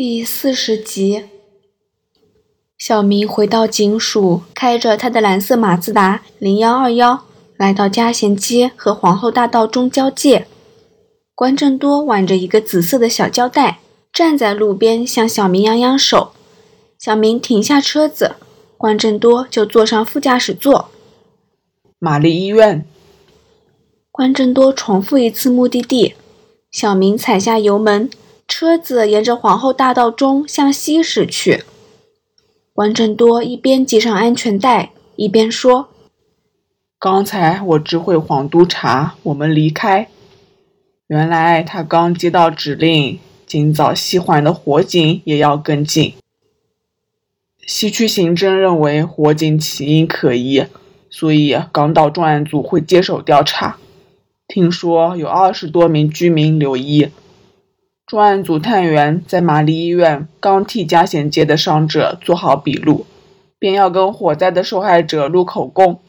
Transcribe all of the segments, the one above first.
第四十集，小明回到警署，开着他的蓝色马自达零幺二幺，来到嘉贤街和皇后大道中交界。关正多挽着一个紫色的小胶带，站在路边向小明扬扬手。小明停下车子，关正多就坐上副驾驶座。玛丽医院。关正多重复一次目的地。小明踩下油门。车子沿着皇后大道中向西驶去。关正多一边系上安全带，一边说：“刚才我指挥黄督察，我们离开。原来他刚接到指令，今早西环的火警也要跟进。西区刑侦认为火警起因可疑，所以港岛重案组会接手调查。听说有二十多名居民留医。”专案组探员在玛丽医院刚替嘉贤街的伤者做好笔录，便要跟火灾的受害者录口供，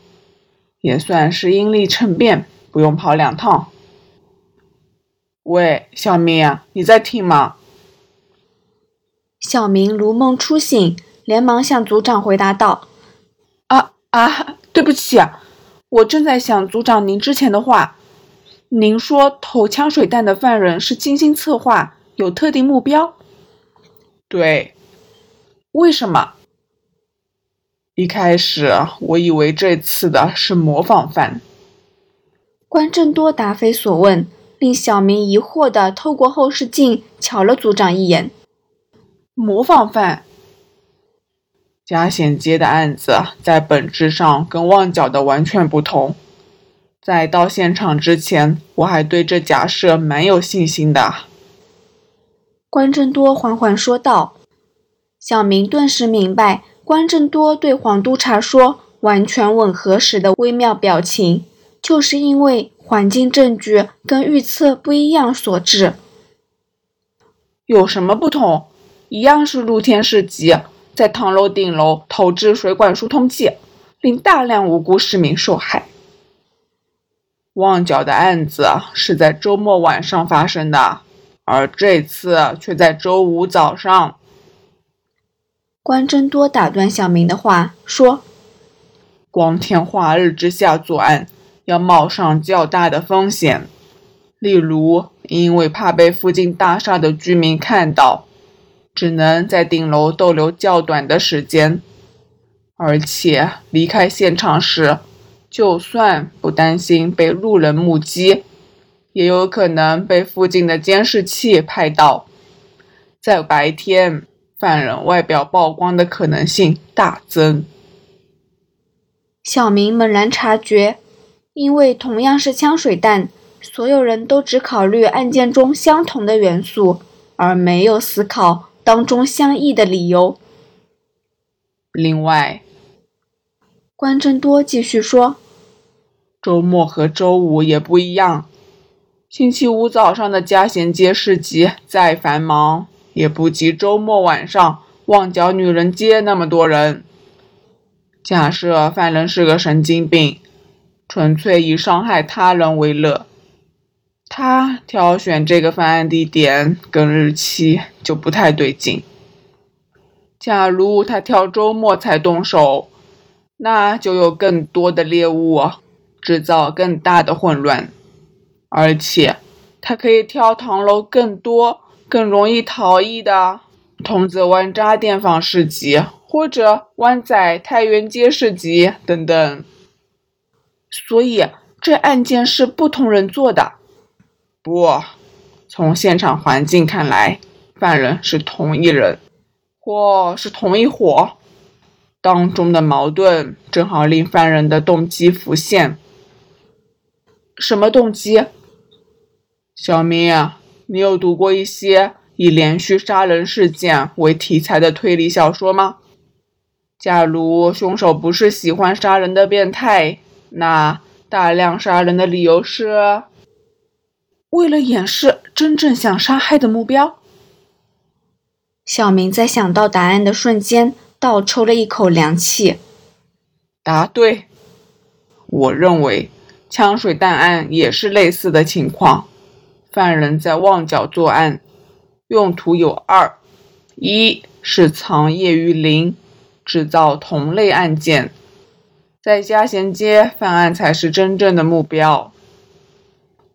也算是因利乘便，不用跑两趟。喂，小明，你在听吗？小明如梦初醒，连忙向组长回答道：“啊啊，对不起，我正在想组长您之前的话。”您说投枪水弹的犯人是精心策划，有特定目标？对，为什么？一开始我以为这次的是模仿犯。关正多答非所问，令小明疑惑的透过后视镜瞧了组长一眼。模仿犯？嘉贤街的案子在本质上跟旺角的完全不同。在到现场之前，我还对这假设蛮有信心的。关正多缓缓说道。小明顿时明白，关正多对黄督察说“完全吻合”时的微妙表情，就是因为环境证据跟预测不一样所致。有什么不同？一样是露天市集，在唐楼顶楼投掷水管疏通剂，令大量无辜市民受害。旺角的案子是在周末晚上发生的，而这次却在周五早上。关真多打断小明的话说：“光天化日之下作案，要冒上较大的风险，例如因为怕被附近大厦的居民看到，只能在顶楼逗留较短的时间，而且离开现场时。”就算不担心被路人目击，也有可能被附近的监视器拍到。在白天，犯人外表曝光的可能性大增。小明猛然察觉，因为同样是枪水弹，所有人都只考虑案件中相同的元素，而没有思考当中相异的理由。另外，关正多继续说：“周末和周五也不一样。星期五早上的嘉贤街市集再繁忙，也不及周末晚上旺角女人街那么多人。假设犯人是个神经病，纯粹以伤害他人为乐，他挑选这个犯案地点跟日期就不太对劲。假如他挑周末才动手。”那就有更多的猎物，制造更大的混乱，而且它可以挑唐楼更多、更容易逃逸的桐子湾渣甸坊市集，或者湾仔太原街市集等等。所以这案件是不同人做的。不，从现场环境看来，犯人是同一人，或是同一伙。当中的矛盾正好令犯人的动机浮现。什么动机？小明，你有读过一些以连续杀人事件为题材的推理小说吗？假如凶手不是喜欢杀人的变态，那大量杀人的理由是为了掩饰真正想杀害的目标。小明在想到答案的瞬间。倒抽了一口凉气。答对。我认为枪水弹案也是类似的情况。犯人在旺角作案，用途有二：一是藏业于林，制造同类案件，在嘉贤街犯案才是真正的目标；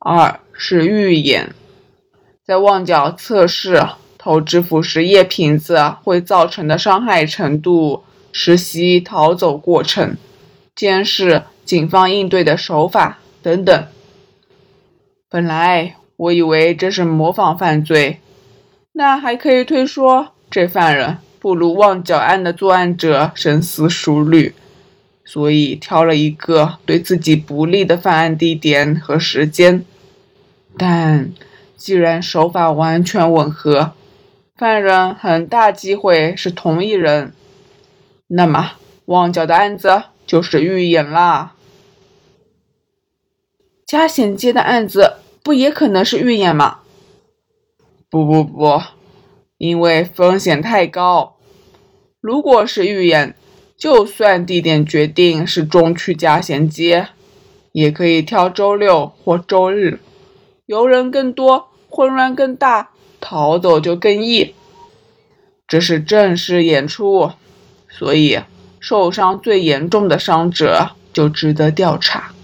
二是预演，在旺角测试投掷腐蚀液瓶子会造成的伤害程度，实习逃走过程，监视警方应对的手法等等。本来我以为这是模仿犯罪，那还可以推说这犯人不如旺角案的作案者深思熟虑，所以挑了一个对自己不利的犯案地点和时间。但既然手法完全吻合，犯人很大机会是同一人，那么旺角的案子就是预演啦。嘉贤街的案子不也可能是预演吗？不不不，因为风险太高。如果是预演，就算地点决定是中区嘉贤街，也可以挑周六或周日，游人更多，混乱更大。逃走就更易，这是正式演出，所以受伤最严重的伤者就值得调查。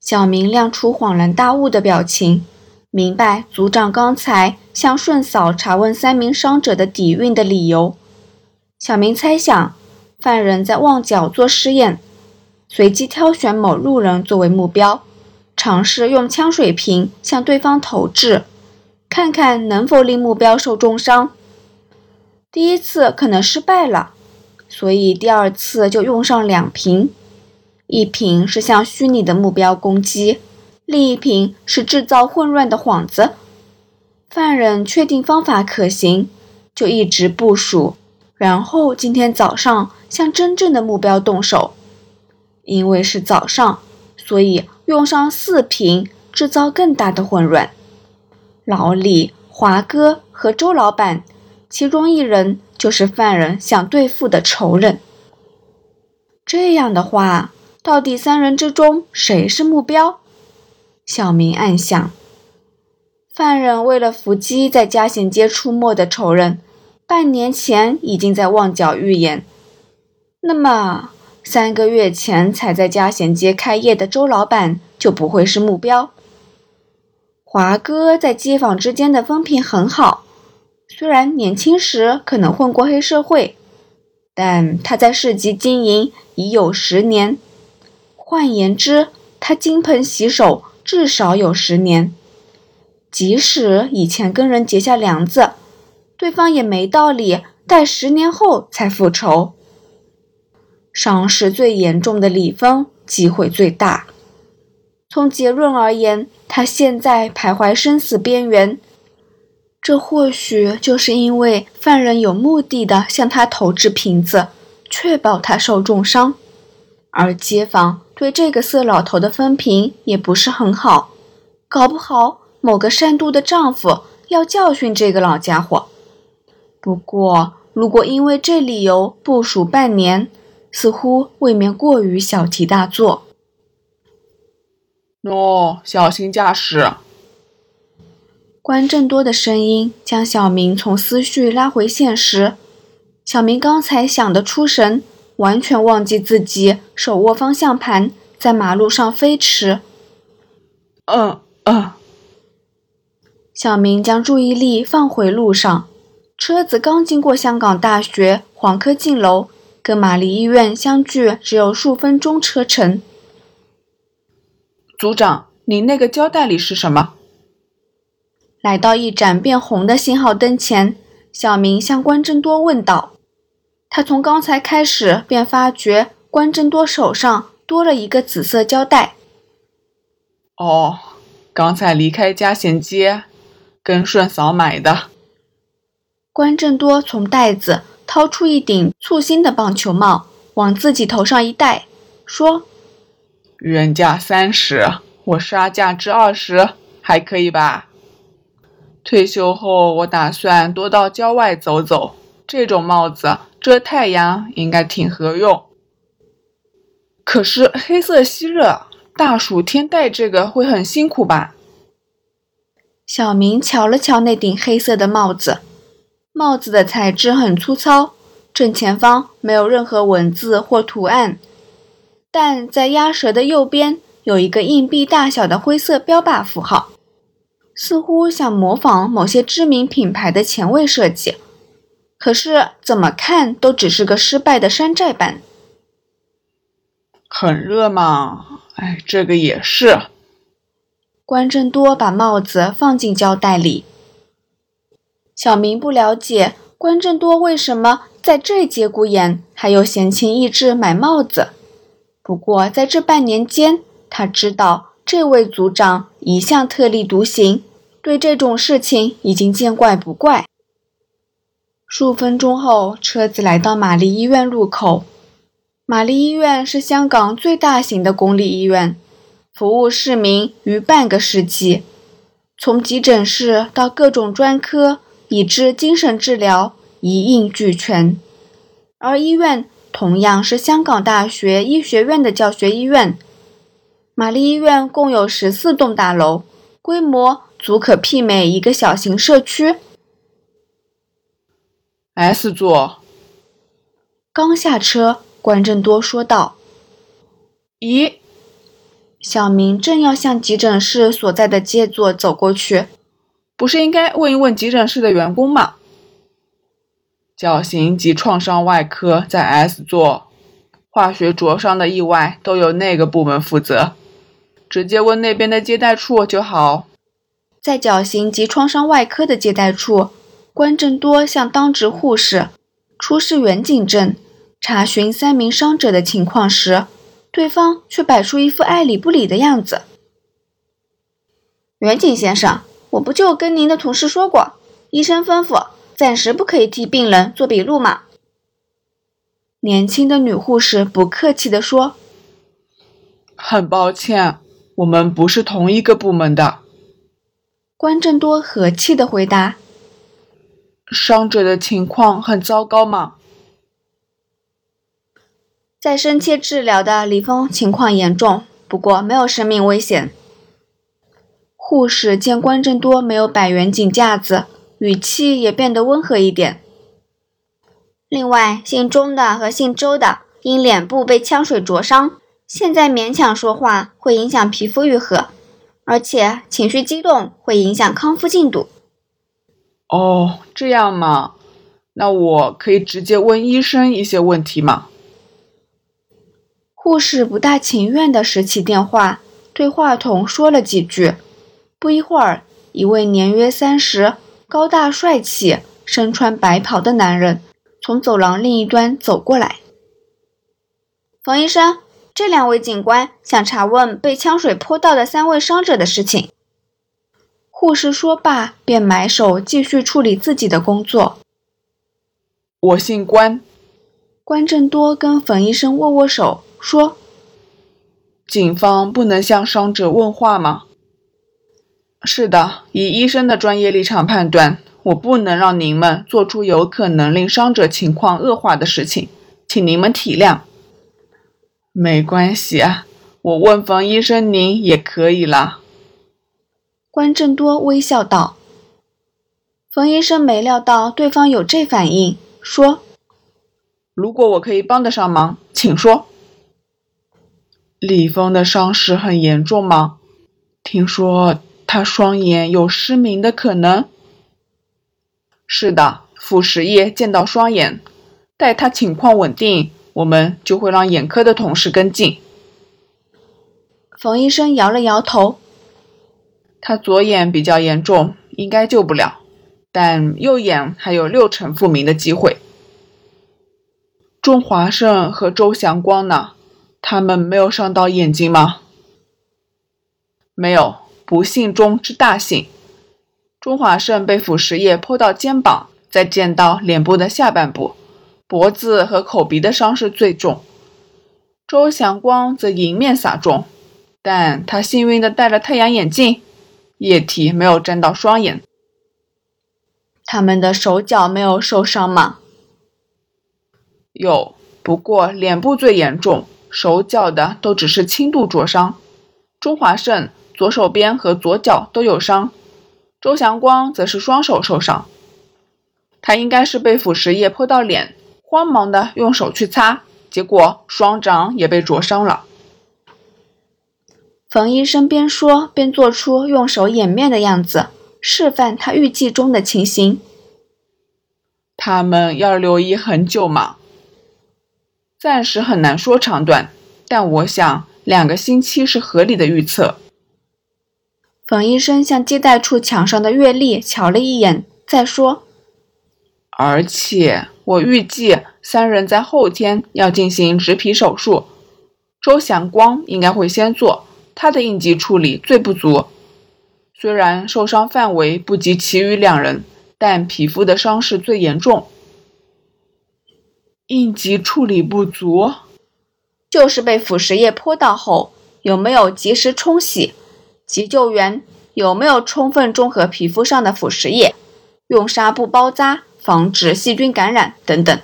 小明亮出恍然大悟的表情，明白组长刚才向顺嫂查问三名伤者的底蕴的理由。小明猜想，犯人在旺角做试验，随机挑选某路人作为目标，尝试用枪水瓶向对方投掷。看看能否令目标受重伤。第一次可能失败了，所以第二次就用上两瓶，一瓶是向虚拟的目标攻击，另一瓶是制造混乱的幌子。犯人确定方法可行，就一直部署，然后今天早上向真正的目标动手。因为是早上，所以用上四瓶，制造更大的混乱。老李、华哥和周老板，其中一人就是犯人想对付的仇人。这样的话，到底三人之中谁是目标？小明暗想。犯人为了伏击在嘉贤街出没的仇人，半年前已经在旺角预演。那么，三个月前才在嘉贤街开业的周老板就不会是目标。华哥在街坊之间的风评很好，虽然年轻时可能混过黑社会，但他在市集经营已有十年。换言之，他金盆洗手至少有十年。即使以前跟人结下梁子，对方也没道理待十年后才复仇。伤势最严重的李峰机会最大。从结论而言，他现在徘徊生死边缘。这或许就是因为犯人有目的的向他投掷瓶子，确保他受重伤。而街坊对这个色老头的风评也不是很好，搞不好某个善妒的丈夫要教训这个老家伙。不过，如果因为这理由部署半年，似乎未免过于小题大做。喏，小心驾驶！关正多的声音将小明从思绪拉回现实。小明刚才想得出神，完全忘记自己手握方向盘，在马路上飞驰。嗯嗯。小明将注意力放回路上，车子刚经过香港大学黄科进楼，跟玛丽医院相距只有数分钟车程。组长，你那个胶带里是什么？来到一盏变红的信号灯前，小明向关正多问道。他从刚才开始便发觉关正多手上多了一个紫色胶带。哦，刚才离开嘉贤街，跟顺嫂买的。关正多从袋子掏出一顶簇新的棒球帽，往自己头上一戴，说。原价三十，我杀价至二十，还可以吧？退休后我打算多到郊外走走，这种帽子遮太阳应该挺合用。可是黑色吸热，大暑天戴这个会很辛苦吧？小明瞧了瞧那顶黑色的帽子，帽子的材质很粗糙，正前方没有任何文字或图案，但在鸭舌的右边有一个硬币大小的灰色标靶符号，似乎想模仿某些知名品牌的前卫设计。可是怎么看都只是个失败的山寨版。很热嘛？哎，这个也是。关正多把帽子放进胶带里。小明不了解关正多为什么在这节骨眼还有闲情逸致买帽子。不过在这半年间，他知道这位组长一向特立独行，对这种事情已经见怪不怪。数分钟后，车子来到玛丽医院路口。玛丽医院是香港最大型的公立医院，服务市民逾半个世纪，从急诊室到各种专科，以至精神治疗一应俱全。而医院同样是香港大学医学院的教学医院。玛丽医院共有十四栋大楼，规模足可媲美一个小型社区。S 座。刚下车，关正多说道：“咦？”小明正要向急诊室所在的街座走过去，不是应该问一问急诊室的员工吗？绞刑及创伤外科在 S 座，化学灼伤的意外都由那个部门负责，直接问那边的接待处就好。在绞刑及创伤外科的接待处。关正多向当值护士出示远景证，查询三名伤者的情况时，对方却摆出一副爱理不理的样子。远景先生，我不就跟您的同事说过，医生吩咐暂时不可以替病人做笔录嘛？年轻的女护士不客气地说：“很抱歉，我们不是同一个部门的。”关正多和气的回答。伤者的情况很糟糕吗？在深切治疗的李峰情况严重，不过没有生命危险。护士见关正多没有摆远景架子，语气也变得温和一点。另外，姓钟的和姓周的因脸部被枪水灼伤，现在勉强说话会影响皮肤愈合，而且情绪激动会影响康复进度。哦，这样吗？那我可以直接问医生一些问题吗？护士不大情愿地拾起电话，对话筒说了几句。不一会儿，一位年约三十、高大帅气、身穿白袍的男人从走廊另一端走过来。冯医生，这两位警官想查问被枪水泼到的三位伤者的事情。护士说罢，便埋手继续处理自己的工作。我姓关，关正多跟冯医生握握手，说：“警方不能向伤者问话吗？”“是的，以医生的专业立场判断，我不能让您们做出有可能令伤者情况恶化的事情，请您们体谅。”“没关系啊，我问冯医生您也可以啦。”关正多微笑道：“冯医生没料到对方有这反应，说：‘如果我可以帮得上忙，请说。’李峰的伤势很严重吗？听说他双眼有失明的可能。是的，腐蚀液溅到双眼，待他情况稳定，我们就会让眼科的同事跟进。”冯医生摇了摇头。他左眼比较严重，应该救不了，但右眼还有六成复明的机会。钟华胜和周祥光呢？他们没有伤到眼睛吗？没有，不幸中之大幸。钟华胜被腐蚀液泼到肩膀，再溅到脸部的下半部，脖子和口鼻的伤势最重。周祥光则迎面洒中，但他幸运的戴了太阳眼镜。液体没有沾到双眼，他们的手脚没有受伤吗？有，不过脸部最严重，手脚的都只是轻度灼伤。钟华胜左手边和左脚都有伤，周祥光则是双手受伤。他应该是被腐蚀液泼到脸，慌忙的用手去擦，结果双掌也被灼伤了。冯医生边说边做出用手掩面的样子，示范他预计中的情形。他们要留医很久吗？暂时很难说长短，但我想两个星期是合理的预测。冯医生向接待处墙上的月历瞧了一眼，再说。而且我预计三人在后天要进行植皮手术，周祥光应该会先做，他的应急处理最不足。虽然受伤范围不及其余两人，但皮肤的伤势最严重。应急处理不足，就是被腐蚀液泼到后有没有及时冲洗，急救员有没有充分中和皮肤上的腐蚀液，用纱布包扎。防止细菌感染等等。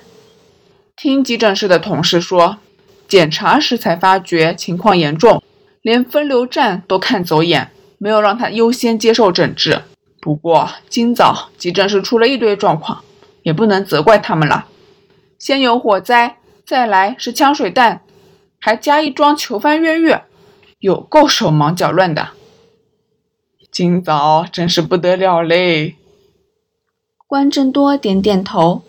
听急诊室的同事说，检查时才发觉情况严重，连分流站都看走眼，没有让他优先接受诊治。不过今早急诊室出了一堆状况，也不能责怪他们了。先有火灾，再来是枪水弹，还加一桩囚犯越狱，有够手忙脚乱的。今早真是不得了嘞。关正多点点头。